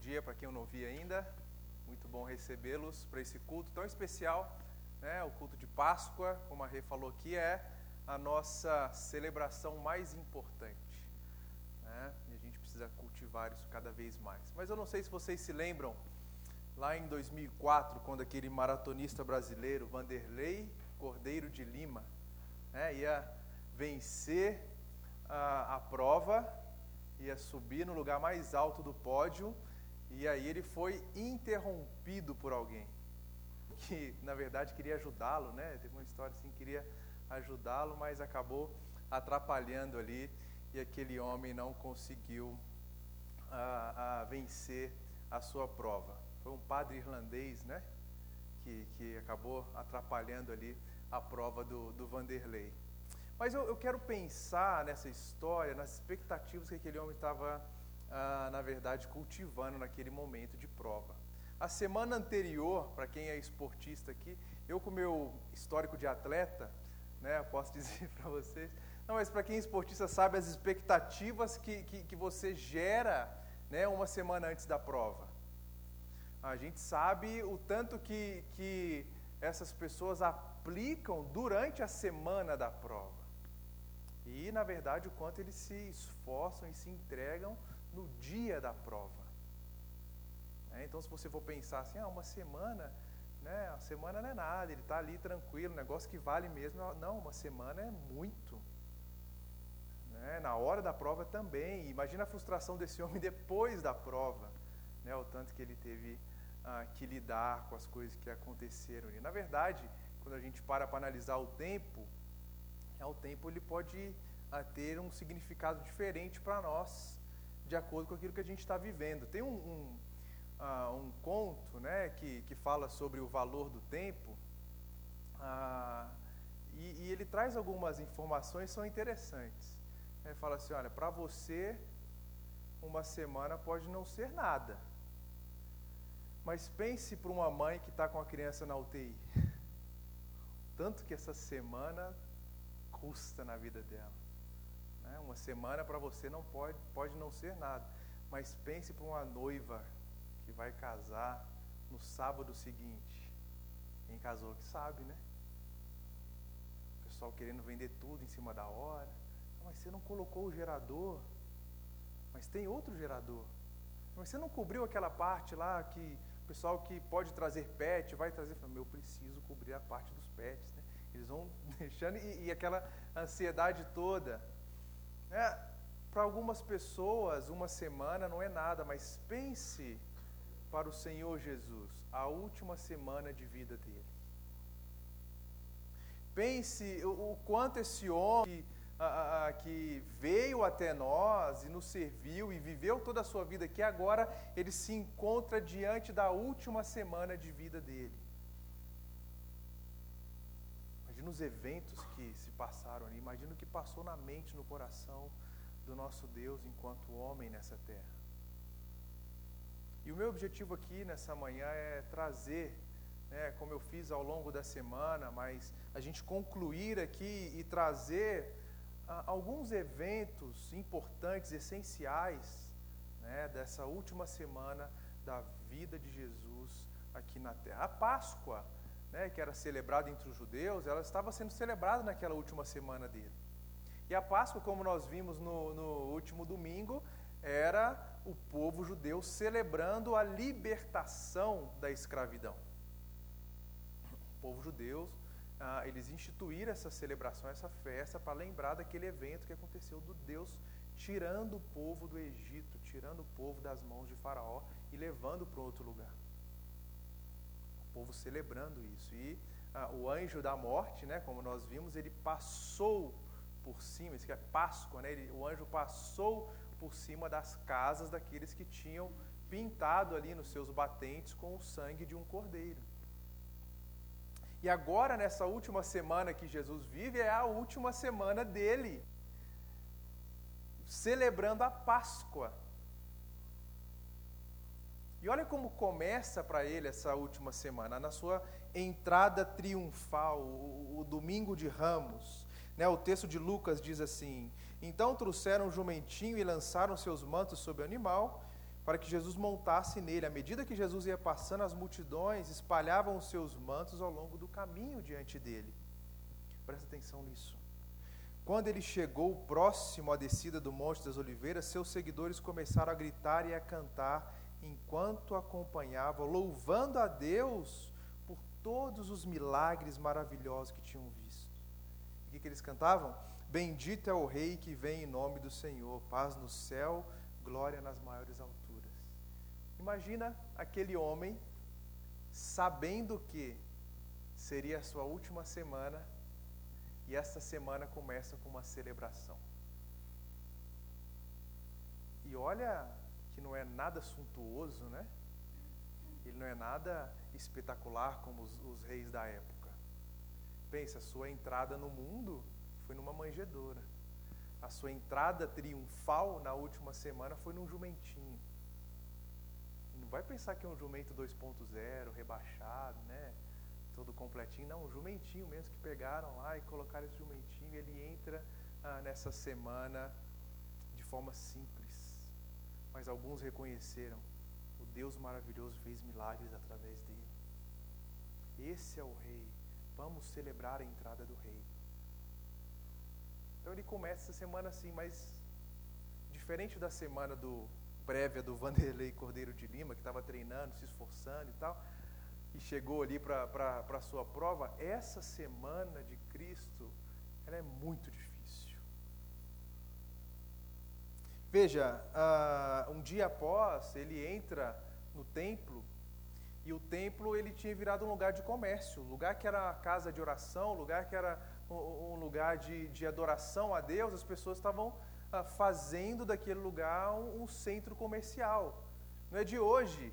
dia para quem eu não vi ainda. Muito bom recebê-los para esse culto tão especial, né? O culto de Páscoa, como a Rê falou aqui, é a nossa celebração mais importante, né? E a gente precisa cultivar isso cada vez mais. Mas eu não sei se vocês se lembram lá em 2004, quando aquele maratonista brasileiro Vanderlei Cordeiro de Lima né, ia vencer a, a prova ia subir no lugar mais alto do pódio e aí ele foi interrompido por alguém que na verdade queria ajudá-lo, né? Teve uma história assim, queria ajudá-lo, mas acabou atrapalhando ali e aquele homem não conseguiu a, a vencer a sua prova. Foi um padre irlandês, né? Que, que acabou atrapalhando ali a prova do, do Vanderlei. Mas eu, eu quero pensar nessa história, nas expectativas que aquele homem estava, ah, na verdade, cultivando naquele momento de prova. A semana anterior, para quem é esportista aqui, eu com meu histórico de atleta, né, posso dizer para vocês, não, mas para quem é esportista sabe as expectativas que, que, que você gera né, uma semana antes da prova. A gente sabe o tanto que, que essas pessoas aplicam durante a semana da prova. E, na verdade, o quanto eles se esforçam e se entregam no dia da prova. É, então, se você for pensar assim, ah, uma semana, né, uma semana não é nada, ele está ali tranquilo, negócio que vale mesmo. Não, uma semana é muito. Né, na hora da prova também. Imagina a frustração desse homem depois da prova, né, o tanto que ele teve ah, que lidar com as coisas que aconteceram. E, na verdade, quando a gente para para analisar o tempo, é, o tempo ele pode ah, ter um significado diferente para nós, de acordo com aquilo que a gente está vivendo. Tem um, um, ah, um, conto né, que, que fala sobre o valor do tempo, ah, e, e, ele traz algumas informações são interessantes. Ele fala assim: olha, para você, uma semana pode não ser nada. Mas pense para uma mãe que está com a criança na UTI. Tanto que essa semana custa na vida dela. Né? Uma semana para você não pode, pode não ser nada, mas pense para uma noiva que vai casar no sábado seguinte. Quem casou que sabe, né? O pessoal querendo vender tudo em cima da hora. Mas você não colocou o gerador. Mas tem outro gerador. Mas você não cobriu aquela parte lá que o pessoal que pode trazer pet vai trazer. Meu, eu preciso cobrir a parte dos pets. Né? Eles vão deixando e, e aquela ansiedade toda. É, para algumas pessoas, uma semana não é nada, mas pense para o Senhor Jesus, a última semana de vida dele. Pense o, o quanto esse homem que, a, a, que veio até nós e nos serviu e viveu toda a sua vida aqui, agora ele se encontra diante da última semana de vida dele. Imagina os eventos que se passaram ali, imagina o que passou na mente, no coração do nosso Deus enquanto homem nessa terra. E o meu objetivo aqui nessa manhã é trazer, né, como eu fiz ao longo da semana, mas a gente concluir aqui e trazer ah, alguns eventos importantes, essenciais, né, dessa última semana da vida de Jesus aqui na terra. A Páscoa né, que era celebrada entre os judeus, ela estava sendo celebrada naquela última semana dele. E a Páscoa, como nós vimos no, no último domingo, era o povo judeu celebrando a libertação da escravidão. O povo judeu, ah, eles instituíram essa celebração, essa festa, para lembrar daquele evento que aconteceu do Deus tirando o povo do Egito, tirando o povo das mãos de Faraó e levando para outro lugar povo celebrando isso. E ah, o anjo da morte, né, como nós vimos, ele passou por cima, isso que é Páscoa, né, ele, o anjo passou por cima das casas daqueles que tinham pintado ali nos seus batentes com o sangue de um cordeiro. E agora, nessa última semana que Jesus vive, é a última semana dele, celebrando a Páscoa. E olha como começa para ele essa última semana, na sua entrada triunfal, o, o domingo de Ramos. Né, o texto de Lucas diz assim: Então trouxeram o jumentinho e lançaram seus mantos sobre o animal, para que Jesus montasse nele. À medida que Jesus ia passando, as multidões espalhavam os seus mantos ao longo do caminho diante dele. Presta atenção nisso. Quando ele chegou próximo à descida do Monte das Oliveiras, seus seguidores começaram a gritar e a cantar enquanto acompanhavam, louvando a Deus por todos os milagres maravilhosos que tinham visto. O que, que eles cantavam? Bendito é o Rei que vem em nome do Senhor, paz no céu, glória nas maiores alturas. Imagina aquele homem sabendo que seria a sua última semana e essa semana começa com uma celebração. E olha que não é nada suntuoso, né? Ele não é nada espetacular como os, os reis da época. Pensa, a sua entrada no mundo foi numa manjedoura. A sua entrada triunfal na última semana foi num jumentinho vai pensar que é um jumento 2.0, rebaixado, né? Todo completinho. Não, um jumentinho mesmo que pegaram lá e colocaram esse jumentinho. Ele entra ah, nessa semana de forma simples. Mas alguns reconheceram: o Deus maravilhoso fez milagres através dele. Esse é o Rei. Vamos celebrar a entrada do Rei. Então ele começa essa semana assim, mas diferente da semana do prévia do Vanderlei Cordeiro de Lima, que estava treinando, se esforçando e tal, e chegou ali para a sua prova, essa semana de Cristo, ela é muito difícil. Veja, uh, um dia após, ele entra no templo, e o templo ele tinha virado um lugar de comércio, lugar que era casa de oração, lugar que era um, lugar de, de adoração a Deus, as pessoas estavam ah, fazendo daquele lugar um, um centro comercial. Não é de hoje,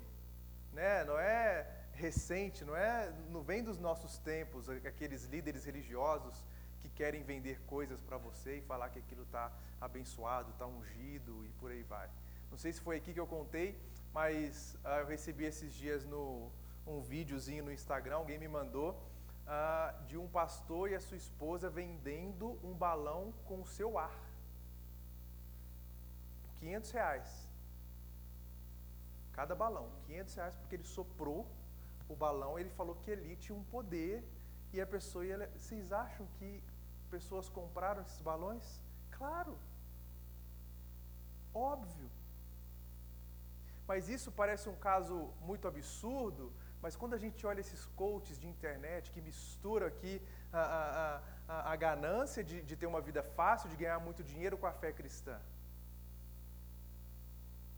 né? não é recente, não é, não vem dos nossos tempos, aqueles líderes religiosos que querem vender coisas para você e falar que aquilo está abençoado, está ungido e por aí vai. Não sei se foi aqui que eu contei, mas ah, eu recebi esses dias no, um videozinho no Instagram, alguém me mandou, ah, de um pastor e a sua esposa vendendo um balão com o seu ar. 500 reais. Cada balão, 500 reais, porque ele soprou o balão, ele falou que ele tinha um poder e a pessoa ia. Vocês acham que pessoas compraram esses balões? Claro. Óbvio. Mas isso parece um caso muito absurdo, mas quando a gente olha esses coaches de internet que misturam aqui a, a, a, a ganância de, de ter uma vida fácil, de ganhar muito dinheiro com a fé cristã.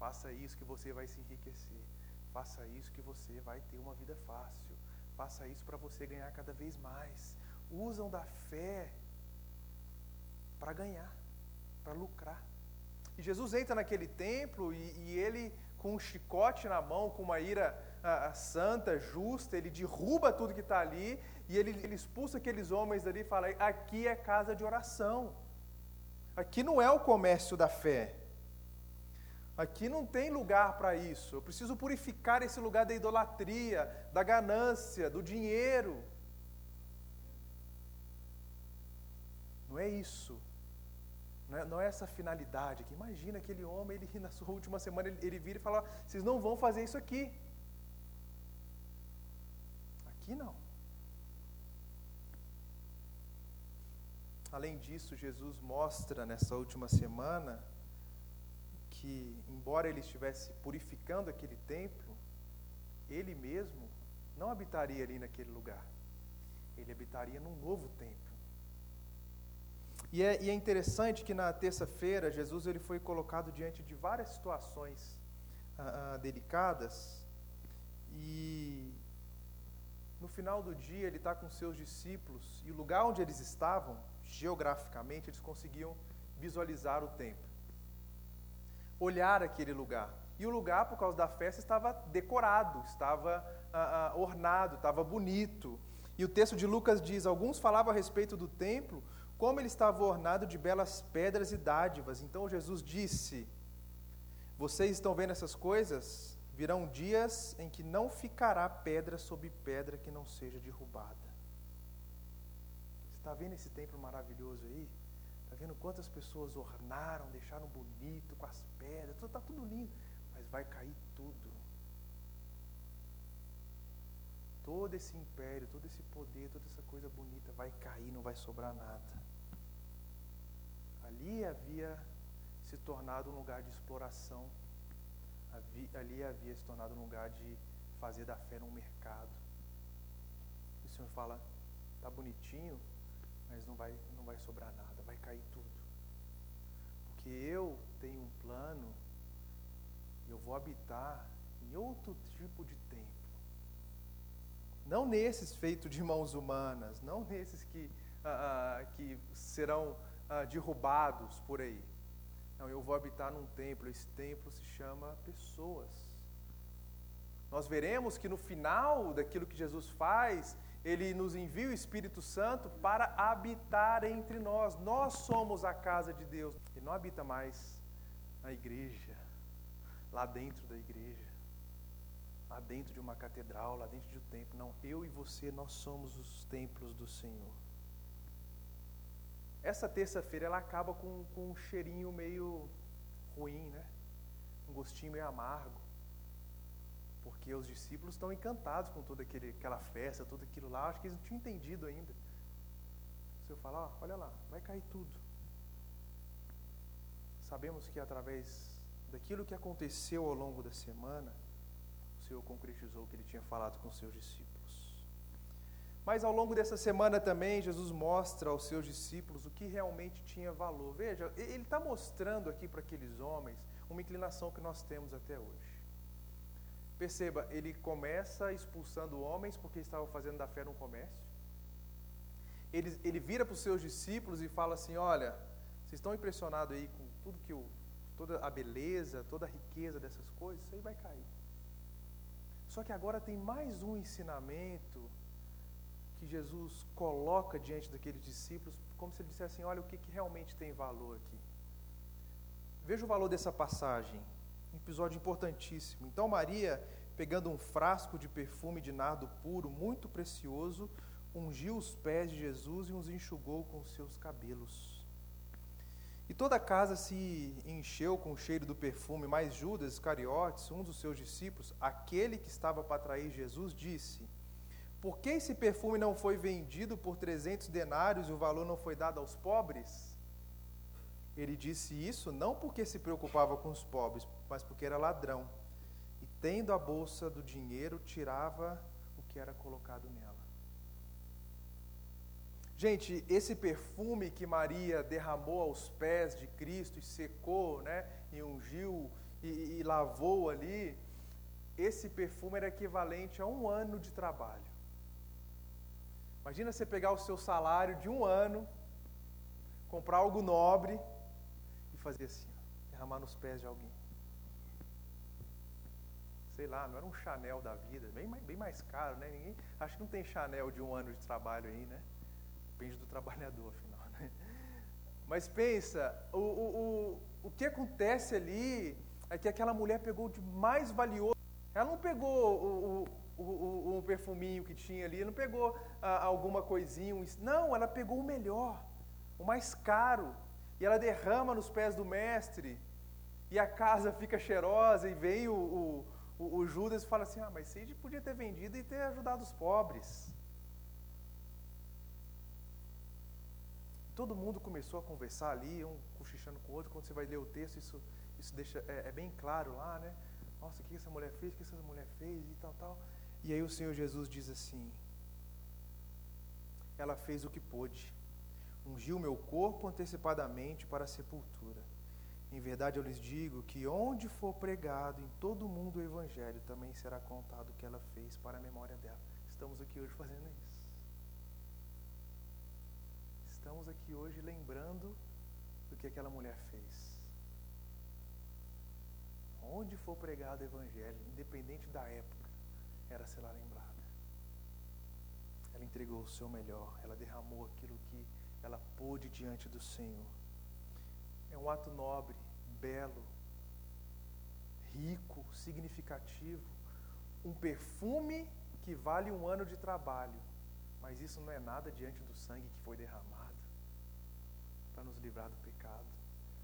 Faça isso que você vai se enriquecer. Faça isso que você vai ter uma vida fácil. Faça isso para você ganhar cada vez mais. Usam da fé para ganhar, para lucrar. E Jesus entra naquele templo e, e, ele, com um chicote na mão, com uma ira a, a santa, justa, ele derruba tudo que está ali e ele, ele expulsa aqueles homens dali e fala: aqui é casa de oração. Aqui não é o comércio da fé. Aqui não tem lugar para isso. Eu preciso purificar esse lugar da idolatria, da ganância, do dinheiro. Não é isso. Não é, não é essa finalidade aqui. Imagina aquele homem, ele na sua última semana, ele, ele vira e fala: vocês não vão fazer isso aqui. Aqui não. Além disso, Jesus mostra nessa última semana que, embora ele estivesse purificando aquele templo, ele mesmo não habitaria ali naquele lugar. Ele habitaria num novo templo. E é, e é interessante que na terça-feira Jesus ele foi colocado diante de várias situações ah, ah, delicadas e no final do dia ele está com seus discípulos e o lugar onde eles estavam, geograficamente, eles conseguiam visualizar o templo olhar aquele lugar. E o lugar, por causa da festa, estava decorado, estava ah, ah, ornado, estava bonito. E o texto de Lucas diz: alguns falavam a respeito do templo, como ele estava ornado de belas pedras e dádivas. Então Jesus disse: Vocês estão vendo essas coisas? Virão dias em que não ficará pedra sobre pedra que não seja derrubada. Você está vendo esse templo maravilhoso aí? Está vendo quantas pessoas ornaram, deixaram bonito com as pedras, está tudo lindo. mas vai cair tudo. Todo esse império, todo esse poder, toda essa coisa bonita vai cair, não vai sobrar nada. Ali havia se tornado um lugar de exploração, ali havia se tornado um lugar de fazer da fé um mercado. E o Senhor fala: tá bonitinho, mas não vai, não vai sobrar nada, vai cair tudo. Porque eu tenho um plano, eu vou habitar em outro tipo de templo. Não nesses feitos de mãos humanas, não nesses que, ah, ah, que serão ah, derrubados por aí. Não, eu vou habitar num templo, esse templo se chama pessoas. Nós veremos que no final daquilo que Jesus faz, ele nos envia o Espírito Santo para habitar entre nós. Nós somos a casa de Deus. Ele não habita mais na igreja, lá dentro da igreja, lá dentro de uma catedral, lá dentro de um templo. Não, eu e você, nós somos os templos do Senhor. Essa terça-feira ela acaba com, com um cheirinho meio ruim, né? Um gostinho meio amargo porque os discípulos estão encantados com toda aquela festa, tudo aquilo lá. Acho que eles não tinham entendido ainda. Se eu falar, olha lá, vai cair tudo. Sabemos que através daquilo que aconteceu ao longo da semana, o Senhor concretizou o que ele tinha falado com os seus discípulos. Mas ao longo dessa semana também, Jesus mostra aos seus discípulos o que realmente tinha valor. Veja, ele está mostrando aqui para aqueles homens uma inclinação que nós temos até hoje. Perceba, ele começa expulsando homens porque estavam fazendo da fé um comércio. Ele, ele vira para os seus discípulos e fala assim: Olha, vocês estão impressionados aí com tudo que o, toda a beleza, toda a riqueza dessas coisas, isso aí vai cair. Só que agora tem mais um ensinamento que Jesus coloca diante daqueles discípulos, como se ele dissesse assim: Olha o que, que realmente tem valor aqui. Veja o valor dessa passagem. Um episódio importantíssimo. Então, Maria, pegando um frasco de perfume de nardo puro, muito precioso, ungiu os pés de Jesus e os enxugou com seus cabelos. E toda a casa se encheu com o cheiro do perfume, mas Judas Iscariotes, um dos seus discípulos, aquele que estava para trair Jesus, disse: Por que esse perfume não foi vendido por trezentos denários e o valor não foi dado aos pobres? Ele disse isso não porque se preocupava com os pobres, mas porque era ladrão. E tendo a bolsa do dinheiro, tirava o que era colocado nela. Gente, esse perfume que Maria derramou aos pés de Cristo e secou, né, e ungiu e, e lavou ali, esse perfume era equivalente a um ano de trabalho. Imagina você pegar o seu salário de um ano, comprar algo nobre fazer assim, derramar nos pés de alguém. Sei lá, não era um Chanel da vida, bem, bem mais caro, né? Ninguém, acho que não tem Chanel de um ano de trabalho aí, né? Depende do trabalhador, afinal, né? Mas pensa, o, o, o, o que acontece ali é que aquela mulher pegou de mais valioso. Ela não pegou o, o, o, o perfuminho que tinha ali, não pegou ah, alguma coisinha. Um, não, ela pegou o melhor, o mais caro, e ela derrama nos pés do mestre, e a casa fica cheirosa, e vem o, o, o, Judas e fala assim: Ah, mas você podia ter vendido e ter ajudado os pobres. Todo mundo começou a conversar ali, um cochichando com o outro. Quando você vai ler o texto, isso, isso deixa, é, é bem claro lá, né? Nossa, o que essa mulher fez? O que essa mulher fez? E tal, tal. E aí o Senhor Jesus diz assim: Ela fez o que pôde ungiu meu corpo antecipadamente para a sepultura. Em verdade eu lhes digo que onde for pregado em todo o mundo o Evangelho, também será contado o que ela fez para a memória dela. Estamos aqui hoje fazendo isso. Estamos aqui hoje lembrando do que aquela mulher fez. Onde for pregado o Evangelho, independente da época, era será lembrada. Ela entregou o seu melhor, ela derramou aquilo que ela pôde diante do Senhor. É um ato nobre, belo, rico, significativo, um perfume que vale um ano de trabalho, mas isso não é nada diante do sangue que foi derramado para nos livrar do pecado,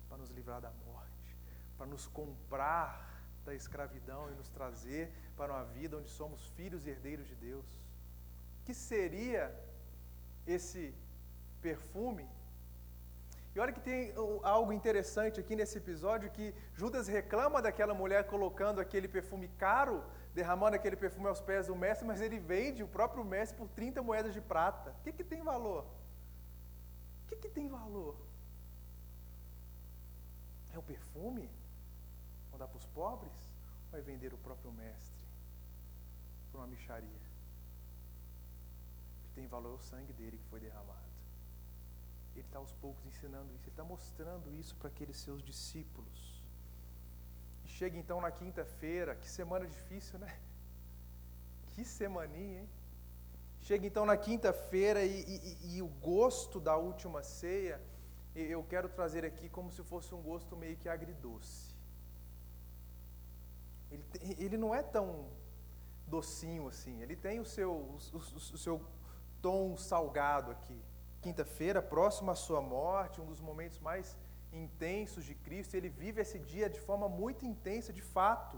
para nos livrar da morte, para nos comprar da escravidão e nos trazer para uma vida onde somos filhos e herdeiros de Deus. Que seria esse perfume? E olha que tem algo interessante aqui nesse episódio que Judas reclama daquela mulher colocando aquele perfume caro, derramando aquele perfume aos pés do mestre, mas ele vende o próprio mestre por 30 moedas de prata. O que, que tem valor? O que, que tem valor? É o perfume? Vão dar para os pobres? Ou vai vender o próprio mestre por uma micharia? Que tem valor o sangue dele que foi derramado. Ele está aos poucos ensinando isso, ele está mostrando isso para aqueles seus discípulos. E chega então na quinta-feira, que semana difícil, né? Que semaninha, hein? Chega então na quinta-feira e, e, e, o gosto da última ceia, eu quero trazer aqui como se fosse um gosto meio que agridoce. Ele, ele não é tão docinho assim, ele tem o seu, o, o, o seu tom salgado aqui quinta-feira, próximo à sua morte, um dos momentos mais intensos de Cristo, ele vive esse dia de forma muito intensa, de fato.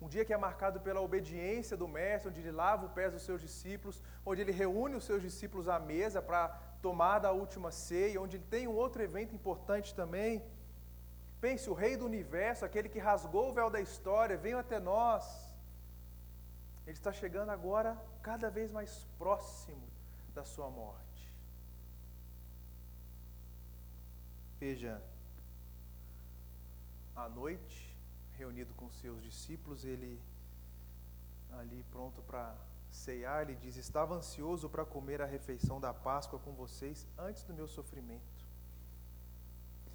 Um dia que é marcado pela obediência do Mestre, onde ele lava o pés dos seus discípulos, onde ele reúne os seus discípulos à mesa para tomar da última ceia, onde ele tem um outro evento importante também. Pense, o Rei do Universo, aquele que rasgou o véu da história, veio até nós. Ele está chegando agora cada vez mais próximo da sua morte. Veja, à noite, reunido com seus discípulos, ele ali pronto para ceiar, ele diz: Estava ansioso para comer a refeição da Páscoa com vocês antes do meu sofrimento.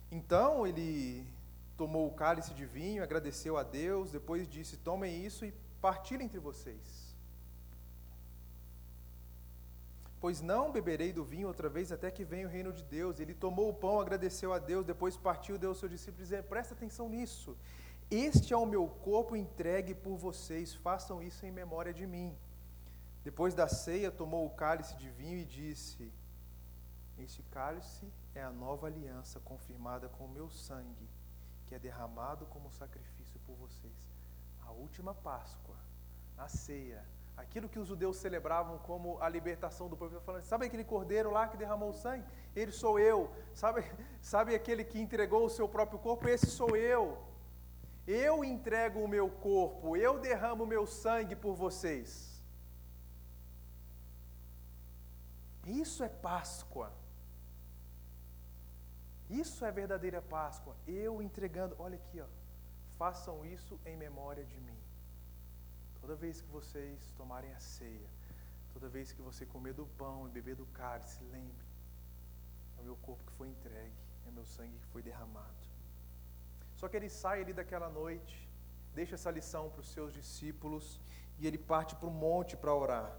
Então ele tomou o cálice de vinho, agradeceu a Deus, depois disse: Tomem isso e partilhem entre vocês. pois não beberei do vinho outra vez até que venha o reino de Deus. Ele tomou o pão, agradeceu a Deus, depois partiu, deu ao seu discípulo, dizendo: Presta atenção nisso. Este é o meu corpo entregue por vocês, façam isso em memória de mim. Depois da ceia, tomou o cálice de vinho e disse: Este cálice é a nova aliança confirmada com o meu sangue, que é derramado como sacrifício por vocês. A última Páscoa, a ceia, aquilo que os judeus celebravam como a libertação do povo, falando, sabe aquele cordeiro lá que derramou o sangue? Ele sou eu. Sabe, sabe aquele que entregou o seu próprio corpo? Esse sou eu. Eu entrego o meu corpo, eu derramo o meu sangue por vocês. Isso é Páscoa. Isso é verdadeira Páscoa. Eu entregando, olha aqui, ó. Façam isso em memória de mim. Toda vez que vocês tomarem a ceia, toda vez que você comer do pão e beber do cálice, lembre: é o meu corpo que foi entregue, é o meu sangue que foi derramado. Só que ele sai ali daquela noite, deixa essa lição para os seus discípulos e ele parte para o monte para orar.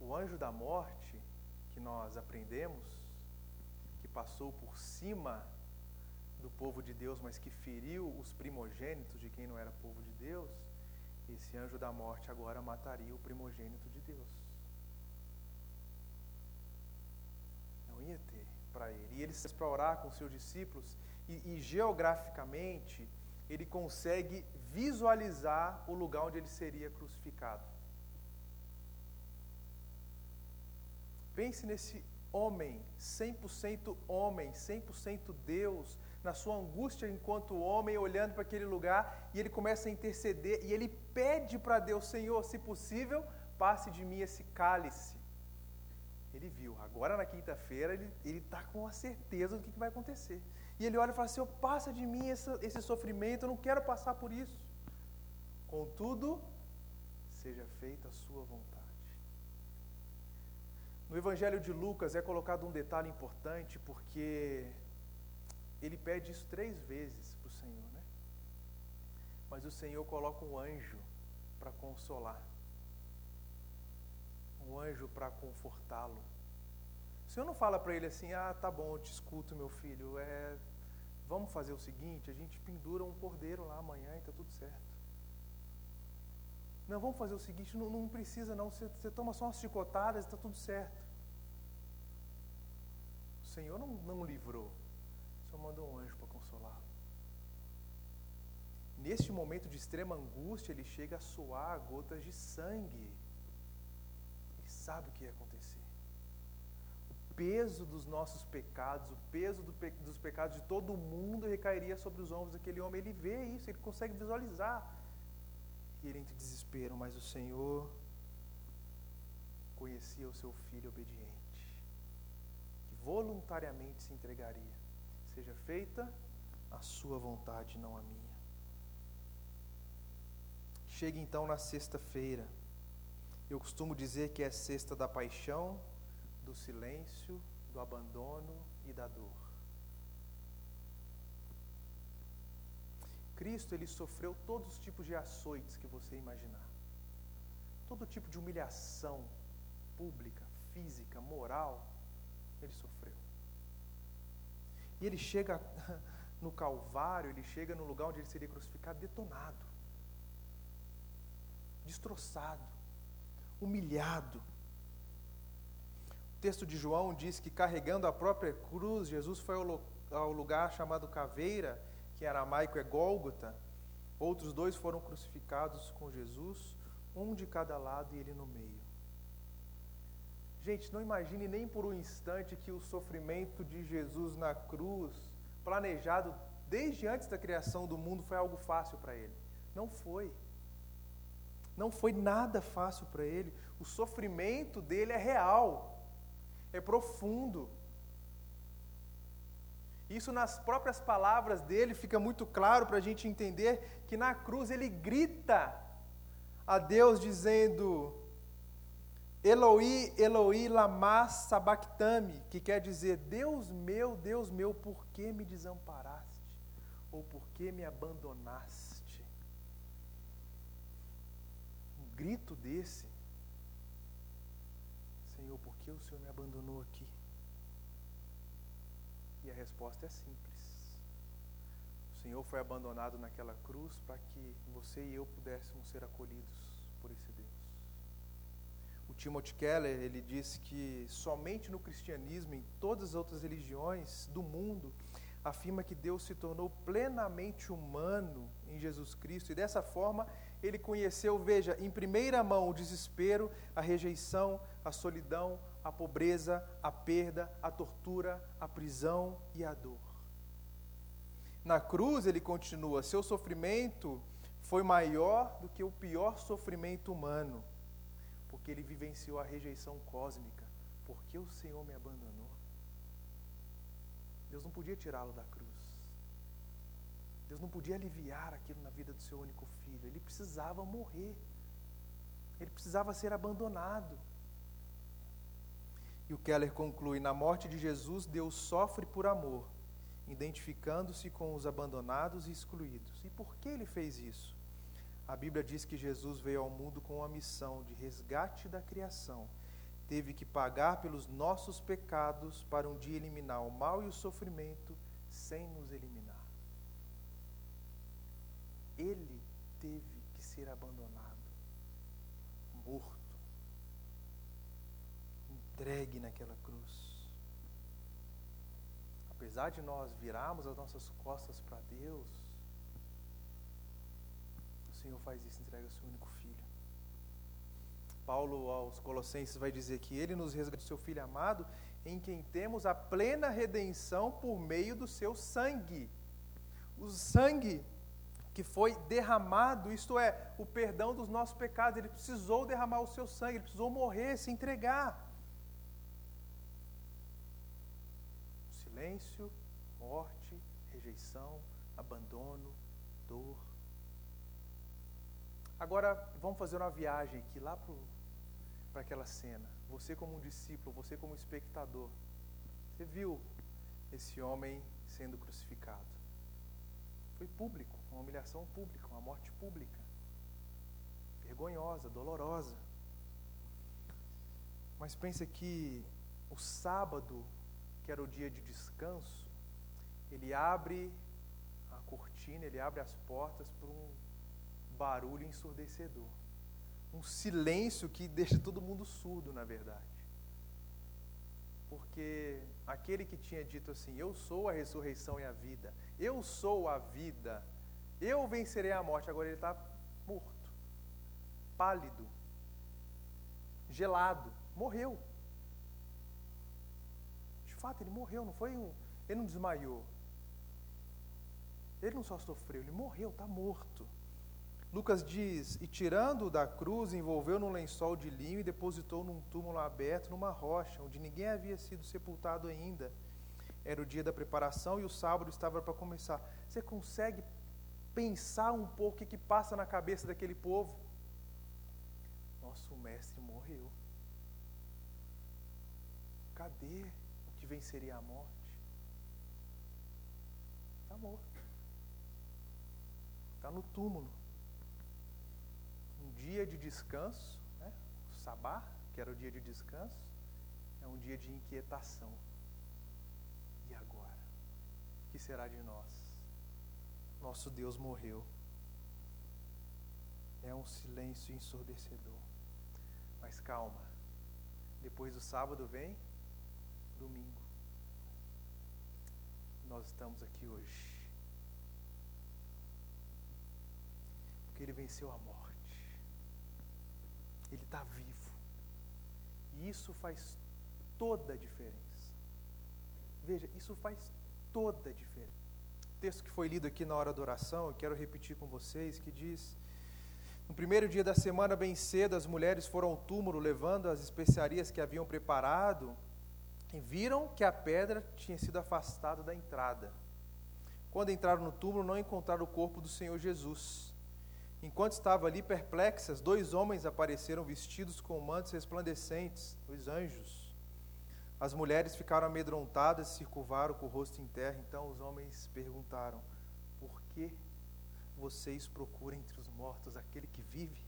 O anjo da morte que nós aprendemos, que passou por cima do povo de Deus, mas que feriu os primogênitos de quem não era povo de Deus, esse anjo da morte agora mataria o primogênito de Deus. Não ia ter para ele. E ele se para orar com seus discípulos e, e geograficamente ele consegue visualizar o lugar onde ele seria crucificado. Pense nesse homem, 100% homem, 100% Deus, na sua angústia enquanto homem, olhando para aquele lugar, e ele começa a interceder, e ele pede para Deus, Senhor, se possível, passe de mim esse cálice. Ele viu, agora na quinta-feira ele está com a certeza do que, que, vai acontecer. E ele olha e fala, Senhor, passa de mim esse, esse sofrimento, eu não quero passar por isso. Contudo, seja feita a sua vontade. No Evangelho de Lucas é colocado um detalhe importante, porque ele pede isso três vezes para o Senhor, né? Mas o Senhor coloca um anjo para consolar, um anjo para confortá-lo. O Senhor não fala para ele assim: ah, tá bom, eu te escuto, meu filho, é, vamos fazer o seguinte, a gente pendura um cordeiro lá amanhã e está tudo certo. Não, vamos fazer o seguinte, não, não precisa não, você, você, toma só umas chicotadas e está tudo certo. O Senhor não, não livrou, só mandou um anjo para consolá-lo. neste momento de extrema angústia, ele chega a suar gotas de sangue. Ele sabe o que ia acontecer. O peso dos nossos pecados, o peso do dos pecados de todo mundo recairia sobre os ombros daquele homem. Ele vê isso, ele consegue visualizar. E ele entra em desespero, mas o Senhor conhecia o seu filho obediente, voluntariamente se entregaria. Seja feita a sua vontade, não a minha. Chega então na sexta-feira. Eu costumo dizer que é sexta da paixão, do silêncio, do abandono e da dor. Cristo ele sofreu todos os tipos de açoites que você imaginar. Todo tipo de humilhação pública, física, moral, ele sofreu. E ele chega no Calvário, ele chega no lugar onde ele seria crucificado detonado, destroçado, humilhado. O texto de João diz que carregando a própria cruz, Jesus foi ao lugar chamado Caveira, que em aramaico é Gólgota. Outros dois foram crucificados com Jesus, um de cada lado e ele no meio. Gente, não imagine nem por um instante que o sofrimento de Jesus na cruz, planejado desde antes da criação do mundo, foi algo fácil para ele. Não foi. Não foi nada fácil para ele. O sofrimento dele é real, é profundo. Isso nas próprias palavras dele fica muito claro para a gente entender que na cruz ele grita a Deus dizendo: Eloi, Eloi, lama sabachthani, que quer dizer, Deus meu, Deus meu, por que me desamparaste? Ou por que me abandonaste? Um grito desse, Senhor, por que o Senhor me abandonou aqui? E a resposta é simples. O Senhor foi abandonado naquela cruz para que você e eu pudéssemos ser acolhidos por esse Deus. O Timothy Keller, ele disse que somente no cristianismo, em todas as outras religiões do mundo, afirma que Deus se tornou plenamente humano em Jesus Cristo e dessa forma ele conheceu, veja, em primeira mão o desespero, a rejeição, a solidão, a pobreza, a perda, a tortura, a prisão e a dor. Na cruz ele continua: seu sofrimento foi maior do que o pior sofrimento humano porque ele vivenciou a rejeição cósmica. Por que o Senhor me abandonou? Deus não podia tirá-lo da cruz. Deus não podia aliviar aquilo na vida do seu único filho. Ele precisava morrer. Ele precisava ser abandonado. E o Keller conclui: na morte de Jesus, Deus sofre por amor, identificando-se com os abandonados e excluídos. E por que ele fez isso? A Bíblia diz que Jesus veio ao mundo com a missão de resgate da criação. Teve que pagar pelos nossos pecados para um dia eliminar o mal e o sofrimento sem nos eliminar. Ele teve que ser abandonado, morto, entregue naquela cruz. Apesar de nós virarmos as nossas costas para Deus, Senhor faz isso, entrega o seu único filho. Paulo aos Colossenses vai dizer que ele nos resgatou seu filho amado, em quem temos a plena redenção por meio do seu sangue. O sangue que foi derramado, isto é, o perdão dos nossos pecados, ele precisou derramar o seu sangue, ele precisou morrer, se entregar. Silêncio, morte, rejeição, abandono, dor. Agora, vamos fazer uma viagem aqui lá para aquela cena. Você, como um discípulo, você, como espectador, você viu esse homem sendo crucificado. Foi público, uma humilhação pública, uma morte pública. Vergonhosa, dolorosa. Mas pense que o sábado, que era o dia de descanso, ele abre a cortina, ele abre as portas para um barulho ensurdecedor. Um silêncio que deixa todo mundo surdo, na verdade. Porque aquele que tinha dito assim: Eu sou a ressurreição e a vida, eu sou a vida, Eu vencerei a morte. Agora ele está morto, pálido, gelado, morreu. De fato, ele morreu, não foi um. Ele não desmaiou. Ele não só sofreu, ele morreu, está morto. Lucas diz: E tirando-o da cruz, envolveu num lençol de linho e depositou num túmulo aberto numa rocha, onde ninguém havia sido sepultado ainda. Era o dia da preparação e o sábado estava para começar. Você consegue pensar um pouco o que, que passa na cabeça daquele povo? Nosso mestre morreu. Cadê o que venceria a morte? Está morto. Está no túmulo dia de descanso, né? o sabá, que era o dia de descanso, é um dia de inquietação. E agora? O que será de nós? Nosso Deus morreu. É um silêncio ensurdecedor. Mas calma. Depois do sábado vem domingo. Nós estamos aqui hoje. Porque ele venceu a morte ele está vivo. E isso faz toda a diferença. Veja, isso faz toda a diferença. O texto que foi lido aqui na hora da oração, eu quero repetir com vocês, que diz: No primeiro dia da semana, bem cedo, as mulheres foram ao túmulo levando as especiarias que haviam preparado e viram que a pedra tinha sido afastada da entrada. Quando entraram no túmulo, não encontraram o corpo do Senhor Jesus. Enquanto estava ali perplexas, dois homens apareceram vestidos com mantos resplandecentes, dois anjos. As mulheres ficaram amedrontadas e se curvaram com o rosto em terra. Então os homens perguntaram: Por que vocês procuram entre os mortos aquele que vive?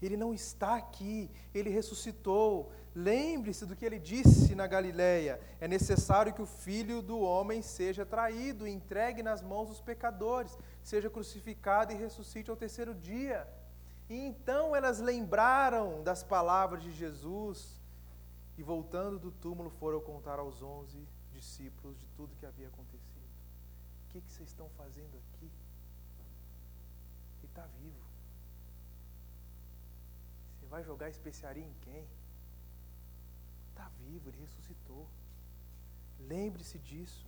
Ele não está aqui, ele ressuscitou. Lembre-se do que ele disse na Galileia: é necessário que o filho do homem seja traído, entregue nas mãos dos pecadores, seja crucificado e ressuscite ao terceiro dia. E então elas lembraram das palavras de Jesus e, voltando do túmulo, foram contar aos onze discípulos de tudo que havia acontecido. O que, que vocês estão fazendo aqui? Ele está vivo. Você vai jogar especiaria em quem? Está vivo, ele ressuscitou. Lembre-se disso.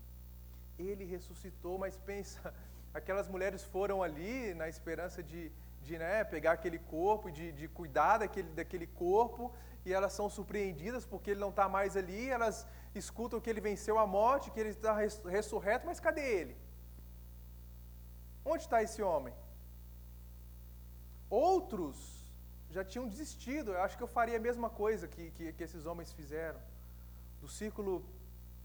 Ele ressuscitou, mas pensa, aquelas mulheres foram ali na esperança de, de né, pegar aquele corpo, de, de cuidar daquele, daquele corpo, e elas são surpreendidas porque ele não está mais ali, elas escutam que ele venceu a morte, que ele está ressurreto, mas cadê ele? Onde está esse homem? Outros já tinham desistido. Eu acho que eu faria a mesma coisa que, que, que esses homens fizeram. Do círculo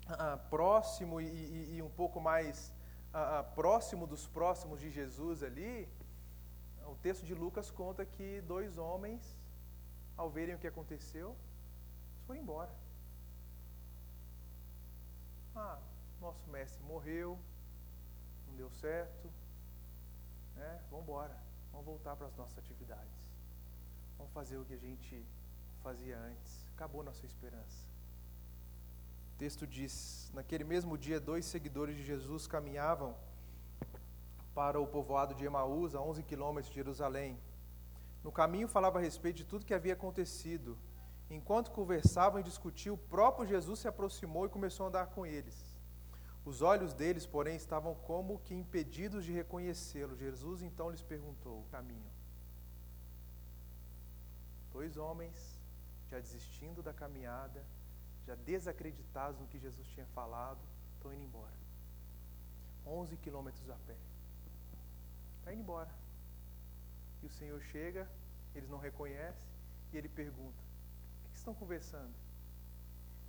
ah, ah próximo e, e, e, um pouco mais ah, ah, próximo dos próximos de Jesus ali, o texto de Lucas conta que dois homens, ao verem o que aconteceu, foram embora. Ah, nosso mestre morreu, não deu certo, né? Vamos embora, vamos voltar para as nossas atividades. Vamos fazer o que a gente fazia antes. Acabou nossa esperança. O texto diz: Naquele mesmo dia, dois seguidores de Jesus caminhavam para o povoado de Emaús, a 11 quilômetros de Jerusalém. No caminho falava a respeito de tudo que havia acontecido. Enquanto conversavam e discutiam, o próprio Jesus se aproximou e começou a andar com eles. Os olhos deles, porém, estavam como que impedidos de reconhecê-lo. Jesus então lhes perguntou o caminho. Dois homens já desistindo da caminhada, já desacreditados no que Jesus tinha falado, estão indo embora. 11 quilômetros a pé. Está indo embora. E o Senhor chega, eles não reconhecem, e ele pergunta: O que estão conversando?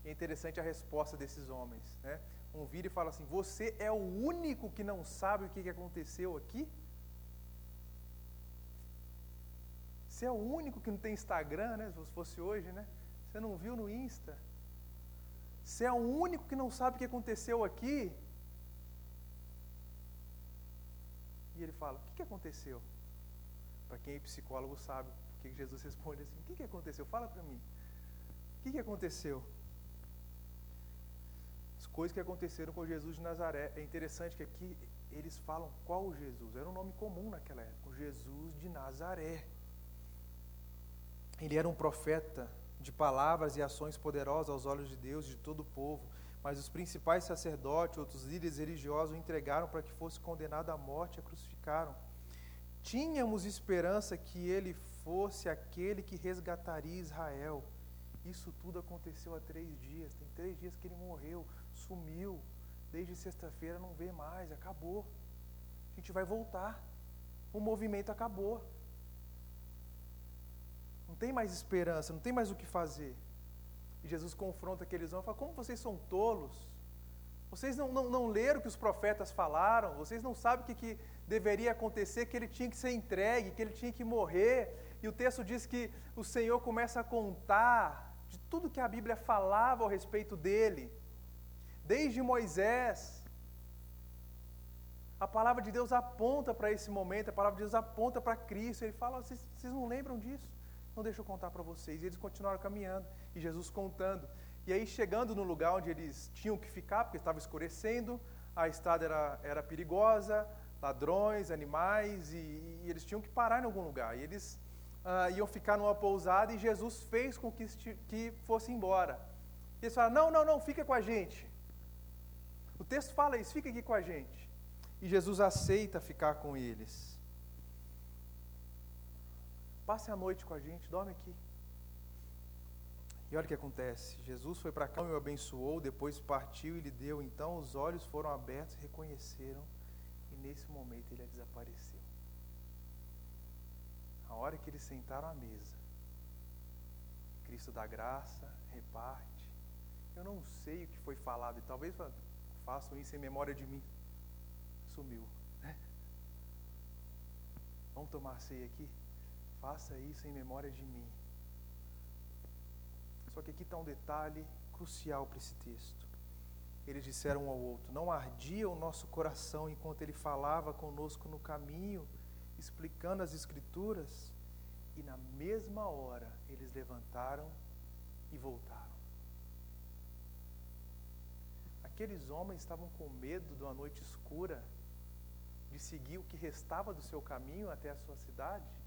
E é interessante a resposta desses homens. Né? Um vira e fala assim: Você é o único que não sabe o que aconteceu aqui? Você é o único que não tem Instagram, né? Se fosse hoje, né? Você não viu no Insta? Você é o único que não sabe o que aconteceu aqui? E ele fala: O que, aconteceu? Para quem é psicólogo sabe o que Jesus responde assim: O que, aconteceu? Fala para mim. O que, que aconteceu? As coisas que aconteceram com Jesus de Nazaré. É interessante que aqui eles falam qual Jesus? Era um nome comum naquela época, Jesus de Nazaré. Ele era um profeta de palavras e ações poderosas aos olhos de Deus e de todo o povo, mas os principais sacerdotes, outros líderes religiosos o entregaram para que fosse condenado à morte e a crucificaram. Tínhamos esperança que ele fosse aquele que resgataria Israel. Isso tudo aconteceu há três dias. Tem três dias que ele morreu, sumiu. Desde sexta-feira não vê mais, acabou. A gente vai voltar. O movimento acabou. Não tem mais esperança, não tem mais o que fazer. E Jesus confronta aqueles homens e fala: Como vocês são tolos? Vocês não, não, não leram o que os profetas falaram? Vocês não sabem o que, que deveria acontecer? Que ele tinha que ser entregue, que ele tinha que morrer. E o texto diz que o Senhor começa a contar de tudo que a Bíblia falava ao respeito dele, desde Moisés. A palavra de Deus aponta para esse momento, a palavra de Deus aponta para Cristo. Ele fala: vocês, vocês não lembram disso? Não deixa eu contar para vocês. E eles continuaram caminhando, e Jesus contando. E aí, chegando no lugar onde eles tinham que ficar, porque estava escurecendo, a estrada era, era perigosa, ladrões, animais, e, e eles tinham que parar em algum lugar. E eles uh, iam ficar numa pousada, e Jesus fez com que, que fosse embora. E eles falaram: Não, não, não, fica com a gente. O texto fala isso, fica aqui com a gente. E Jesus aceita ficar com eles. Passe a noite com a gente, dorme aqui. E olha o que acontece. Jesus foi para cá e o abençoou, depois partiu e lhe deu. Então os olhos foram abertos, reconheceram, e nesse momento ele desapareceu. A hora que eles sentaram à mesa, Cristo da graça reparte. Eu não sei o que foi falado, e talvez façam isso em memória de mim. Sumiu. Né? Vamos tomar ceia aqui? Faça isso em memória de mim. Só que aqui está um detalhe crucial para esse texto. Eles disseram um ao outro: Não ardia o nosso coração enquanto ele falava conosco no caminho, explicando as Escrituras? E na mesma hora eles levantaram e voltaram. Aqueles homens estavam com medo de uma noite escura, de seguir o que restava do seu caminho até a sua cidade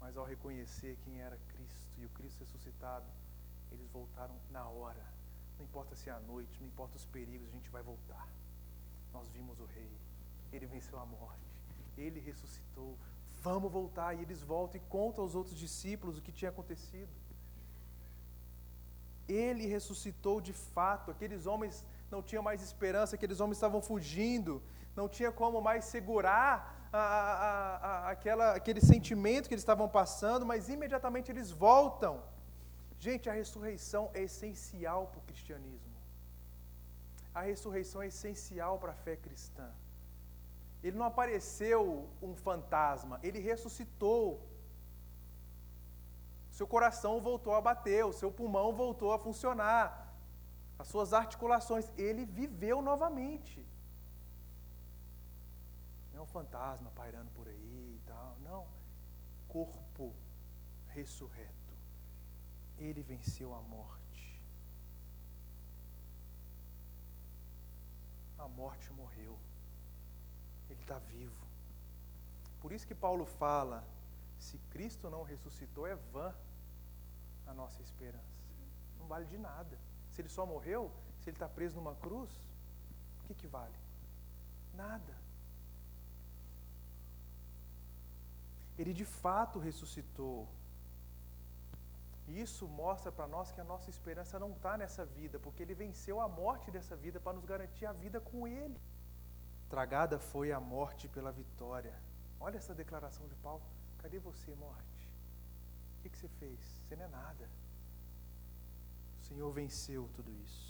mas ao reconhecer quem era Cristo e o Cristo ressuscitado, eles voltaram na hora. Não importa se é à noite, não importa os perigos, a gente vai voltar. Nós vimos o Rei, ele venceu a morte, ele ressuscitou. Vamos voltar. E eles voltam e contam aos outros discípulos o que tinha acontecido. Ele ressuscitou de fato. Aqueles homens não tinham mais esperança, aqueles homens estavam fugindo, não tinha como mais segurar a, a, a, aquela, aquele sentimento que eles estavam passando, mas imediatamente eles voltam. Gente, a ressurreição é essencial para o cristianismo. A ressurreição é essencial para a fé cristã. Ele não apareceu um fantasma, ele ressuscitou. Seu coração voltou a bater, o seu pulmão voltou a funcionar, as suas articulações, ele viveu novamente não é um fantasma pairando por aí e tal. Não. Corpo ressurreto. Ele venceu a morte. A morte morreu. Ele está vivo. Por isso que Paulo fala: se Cristo não ressuscitou, é vã a nossa esperança. Não vale de nada. Se ele só morreu, se ele está preso numa cruz, o que, que vale? Nada. Ele de fato ressuscitou. E isso mostra para nós que a nossa esperança não está nessa vida, porque ele venceu a morte dessa vida para nos garantir a vida com ele. Tragada foi a morte pela vitória. Olha essa declaração de Paulo. Cadê você, morte? O que, que você fez? Você não é nada. O Senhor venceu tudo isso.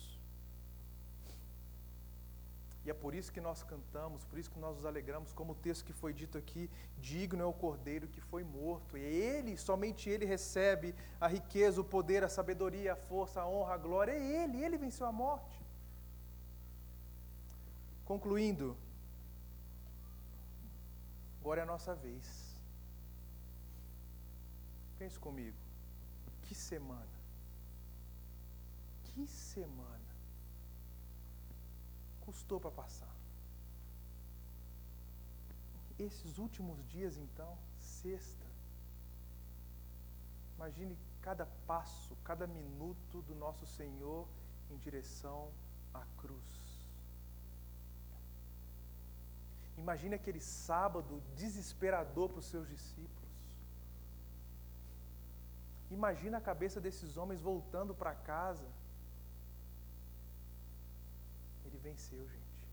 E é por isso que nós cantamos, por isso que nós nos alegramos, como o texto que foi dito aqui, digno é o cordeiro que foi morto. E ele, somente ele recebe a riqueza, o poder, a sabedoria, a força, a honra, a glória. É ele, ele venceu a morte. Concluindo, agora é a nossa vez. Pense comigo. Que semana. Que semana custou para passar. esses últimos dias, então, sexta, imagine cada passo, cada minuto do nosso Senhor em direção à cruz. Imagine aquele sábado desesperador para os seus discípulos. Imagina a cabeça desses homens voltando para casa. Ele venceu, gente.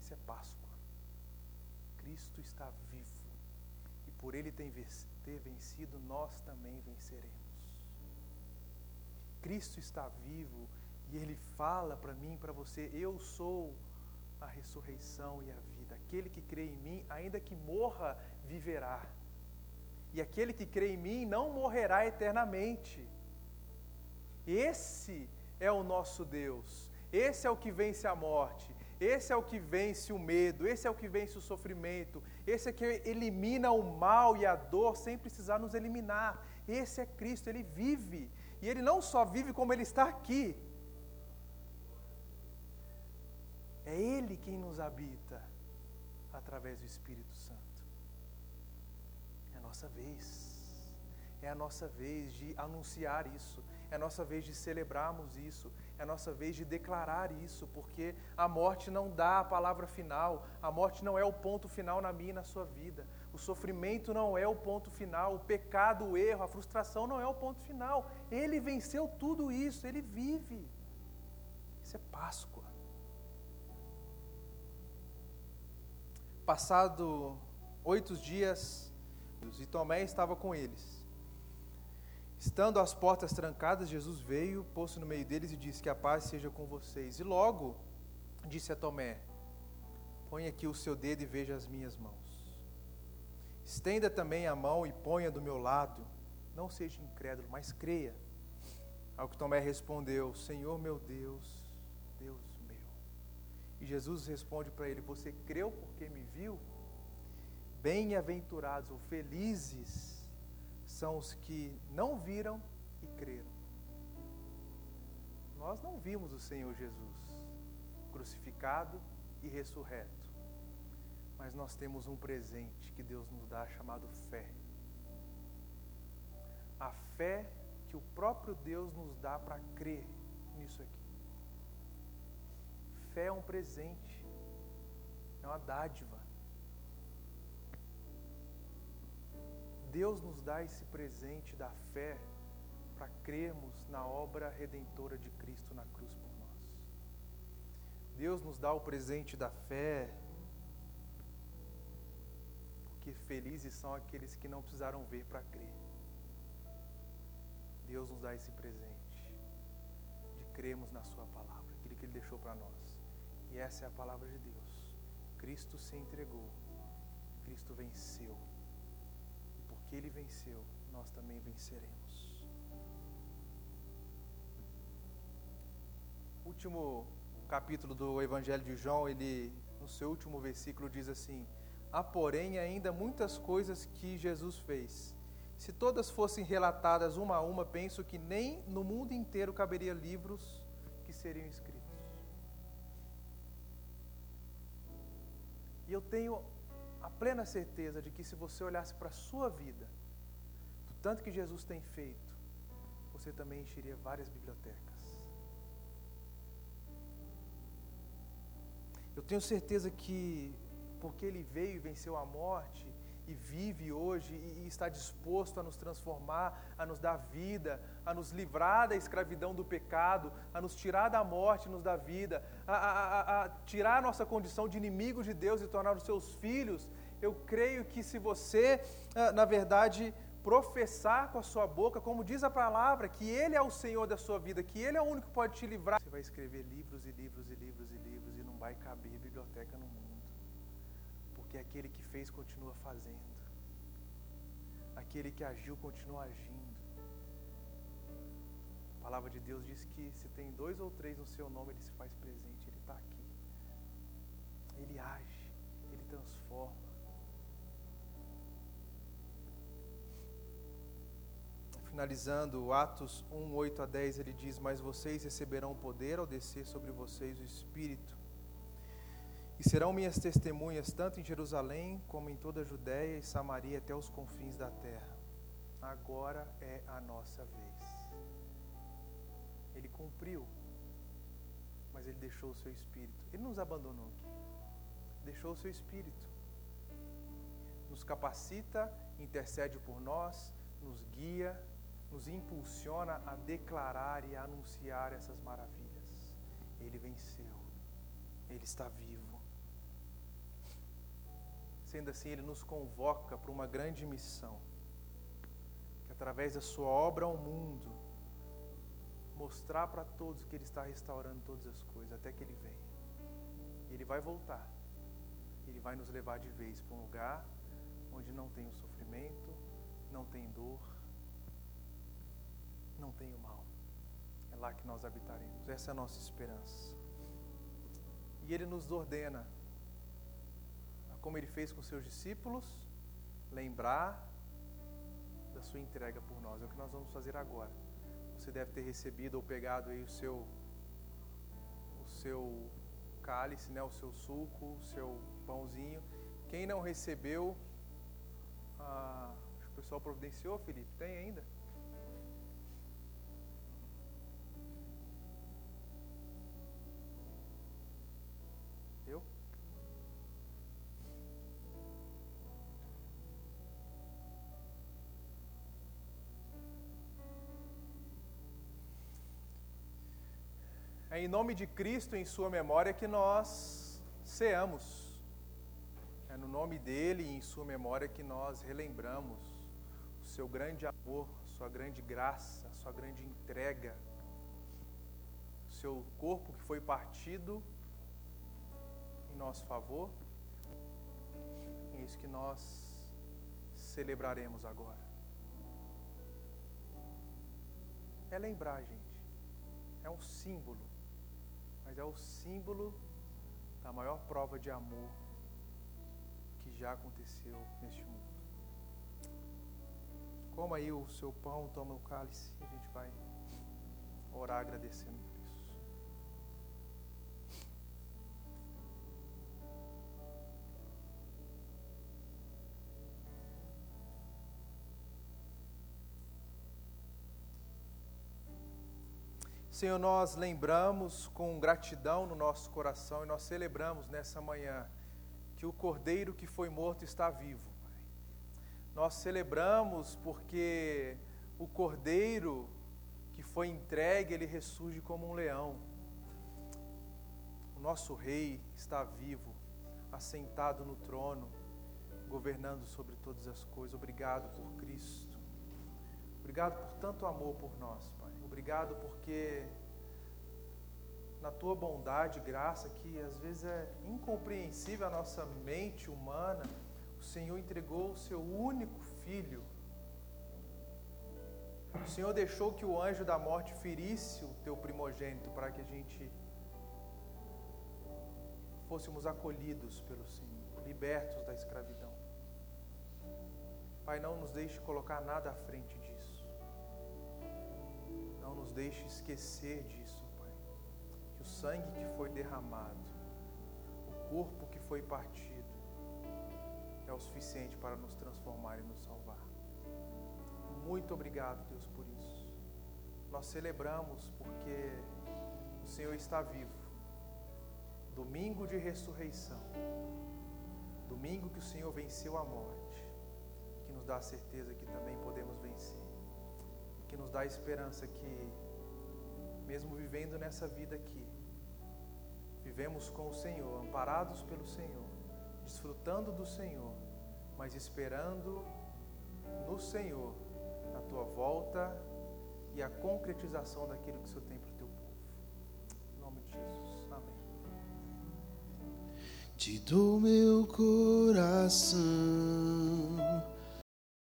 Isso é Páscoa. Cristo está vivo. E por ele ter vencido, nós também venceremos. Cristo está vivo e ele fala para mim para você: Eu sou a ressurreição e a vida. Aquele que crê em mim, ainda que morra, viverá. E aquele que crê em mim não morrerá eternamente. Esse é o nosso Deus. Esse é o que vence a morte. Esse é o que vence o medo. Esse é o que vence o sofrimento. Esse é que elimina o mal e a dor sem precisar nos eliminar. Esse é Cristo. Ele vive. E ele não só vive, como ele está aqui. É Ele quem nos habita através do Espírito Santo nossa vez. É a nossa vez de anunciar isso. É a nossa vez de celebrarmos isso. É nossa vez de declarar isso, porque a morte não dá a palavra final. A morte não é o ponto final na minha e na sua vida. O sofrimento não é o ponto final. O pecado, o erro, a frustração não é o ponto final. Ele venceu tudo isso. Ele vive. Isso é Páscoa. Passado oito dias e Tomé estava com eles. Estando as portas trancadas, Jesus veio, pôs-se no meio deles e disse: Que a paz seja com vocês. E logo disse a Tomé: Põe aqui o seu dedo e veja as minhas mãos. Estenda também a mão e ponha do meu lado. Não seja incrédulo, mas creia. Ao que Tomé respondeu: Senhor meu Deus, Deus meu. E Jesus responde para ele: Você creu porque me viu? Bem-aventurados ou felizes são os que não viram e creram. Nós não vimos o Senhor Jesus crucificado e ressurreto, mas nós temos um presente que Deus nos dá chamado fé. A fé que o próprio Deus nos dá para crer nisso aqui. Fé é um presente, é uma dádiva. Deus nos dá esse presente da fé para crermos na obra redentora de Cristo na cruz por nós. Deus nos dá o presente da fé, porque felizes são aqueles que não precisaram ver para crer. Deus nos dá esse presente de crermos na Sua palavra, aquilo que Ele deixou para nós. E essa é a palavra de Deus. Cristo se entregou, Cristo venceu que ele venceu, nós também venceremos. Último capítulo do Evangelho de João, ele no seu último versículo diz assim: Há, porém, ainda muitas coisas que Jesus fez. Se todas fossem relatadas uma a uma, penso que nem no mundo inteiro caberia livros que seriam escritos. E eu tenho plena certeza de que se você olhasse para a sua vida, do tanto que Jesus tem feito, você também encheria várias bibliotecas. Eu tenho certeza que, porque Ele veio e venceu a morte, e vive hoje e, está disposto a nos transformar, a nos dar vida, a nos livrar da escravidão do pecado, a nos tirar da morte, nos dar vida, a, a, a tirar a nossa condição de inimigo de Deus e tornar os seus filhos. Eu creio que se você, ah, na verdade, professar com a sua boca, como diz a palavra, que Ele é o Senhor da sua vida, que Ele é o único que pode te livrar, você vai escrever livros e livros e livros e livros e não vai caber biblioteca no mundo porque aquele que fez continua fazendo, aquele que agiu continua agindo. A palavra de Deus diz que se tem dois ou três no seu nome, ele se faz presente, ele está aqui. Ele age, ele transforma. Finalizando Atos 1, 8 a 10, ele diz: Mas vocês receberão poder ao descer sobre vocês o Espírito E serão minhas testemunhas tanto em Jerusalém como em toda a Judéia e Samaria até os confins da terra. Agora é a nossa vez. Ele cumpriu, mas ele deixou o seu espírito. Ele nos abandonou aqui. Deixou o seu espírito. Nos capacita, intercede por nós, nos guia, nos impulsiona a declarar e a anunciar essas maravilhas. Ele venceu. Ele está vivo. Sendo assim, Ele nos convoca para uma grande missão, que através da Sua obra ao mundo, mostrar para todos que Ele está restaurando todas as coisas, até que Ele venha. E Ele vai voltar. Ele vai nos levar de vez para um lugar onde não tem o sofrimento, não tem dor, não tem o mal. É lá que nós habitaremos. Essa é a nossa esperança. E Ele nos ordena como ele fez com seus discípulos, lembrar da sua entrega por nós. É o que nós vamos fazer agora. Você deve ter recebido ou pegado aí o seu o seu cálice, né, o seu suco, o seu pãozinho. Quem não recebeu, ah, o pessoal providenciou, Felipe, tem ainda? É em nome de Cristo, em Sua memória, que nós ceamos. É no nome dele e em Sua memória que nós relembramos o Seu grande amor, Sua grande graça, Sua grande entrega, o Seu corpo que foi partido em nosso favor. É isso que nós celebraremos agora. É lembrar, gente. É um símbolo mas é o símbolo da maior prova de amor que já aconteceu neste mundo. Coma aí o seu pão, toma o cálice e a gente vai orar agradecendo Senhor, nós lembramos com gratidão no nosso coração e nós celebramos nessa manhã que o cordeiro que foi morto está vivo. Nós celebramos porque o cordeiro que foi entregue, ele ressurge como um leão. O nosso rei está vivo, assentado no trono, governando sobre todas as coisas. Obrigado por Cristo. Obrigado por tanto amor por nós, Pai. Obrigado porque na tua bondade e graça, que às vezes é incompreensível a nossa mente humana, o Senhor entregou o seu único filho. O Senhor deixou que o anjo da morte ferisse o teu primogênito para que a gente fôssemos acolhidos pelo Senhor, libertos da escravidão. Pai, não nos deixe colocar nada à frente disso. Não nos deixe esquecer disso, Pai. Que o sangue que foi derramado, o corpo que foi partido, é o suficiente para nos transformar e nos salvar. Muito obrigado, Deus, por isso. Nós celebramos porque o Senhor está vivo. Domingo de ressurreição. Domingo que o Senhor venceu a morte, que nos dá a certeza que também podemos vencer que nos dá a esperança que, mesmo vivendo nessa vida aqui, vivemos com o Senhor, amparados pelo Senhor, desfrutando do Senhor, mas esperando no Senhor a tua volta e a concretização daquilo que o Senhor tem para o teu povo. Em nome de Jesus. Amém. Te dou meu coração